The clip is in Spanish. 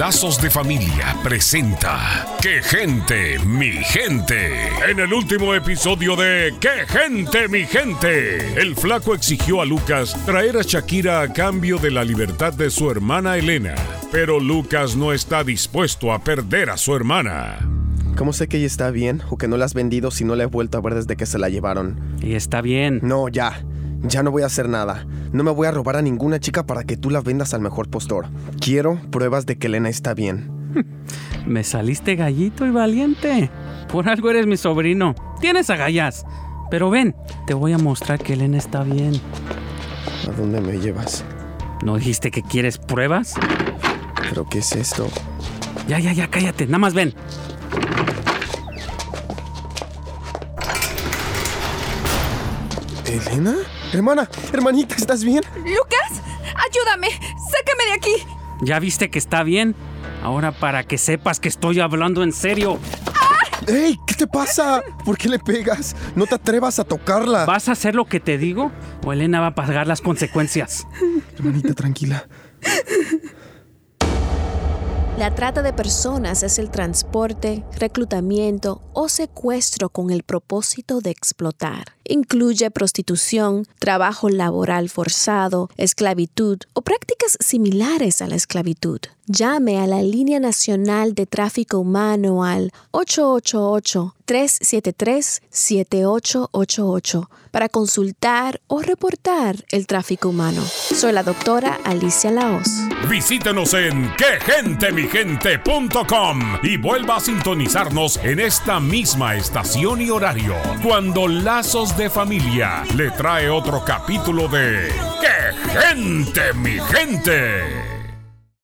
Lazos de Familia presenta ¡Qué gente, mi gente! En el último episodio de ¡Qué gente, mi gente! El flaco exigió a Lucas traer a Shakira a cambio de la libertad de su hermana Elena. Pero Lucas no está dispuesto a perder a su hermana. ¿Cómo sé que ella está bien o que no la has vendido si no la he vuelto a ver desde que se la llevaron? Y está bien. No, ya. Ya no voy a hacer nada. No me voy a robar a ninguna chica para que tú la vendas al mejor postor. Quiero pruebas de que Elena está bien. Me saliste gallito y valiente. Por algo eres mi sobrino. Tienes agallas. Pero ven, te voy a mostrar que Elena está bien. ¿A dónde me llevas? ¿No dijiste que quieres pruebas? ¿Pero qué es esto? Ya, ya, ya, cállate. Nada más ven. ¿Elena? Hermana, hermanita, ¿estás bien? Lucas, ayúdame. Sácame de aquí. ¿Ya viste que está bien? Ahora para que sepas que estoy hablando en serio. ¡Ey! ¿Qué te pasa? ¿Por qué le pegas? No te atrevas a tocarla. ¿Vas a hacer lo que te digo o Elena va a pagar las consecuencias? Hermanita, tranquila. La trata de personas es el transporte, reclutamiento o secuestro con el propósito de explotar. Incluye prostitución, trabajo laboral forzado, esclavitud o similares a la esclavitud. Llame a la Línea Nacional de Tráfico Humano al 888-373-7888 para consultar o reportar el tráfico humano. Soy la doctora Alicia Laos. Visítenos en quegentemigente.com y vuelva a sintonizarnos en esta misma estación y horario cuando Lazos de Familia le trae otro capítulo de ¡Qué gente, mi gente!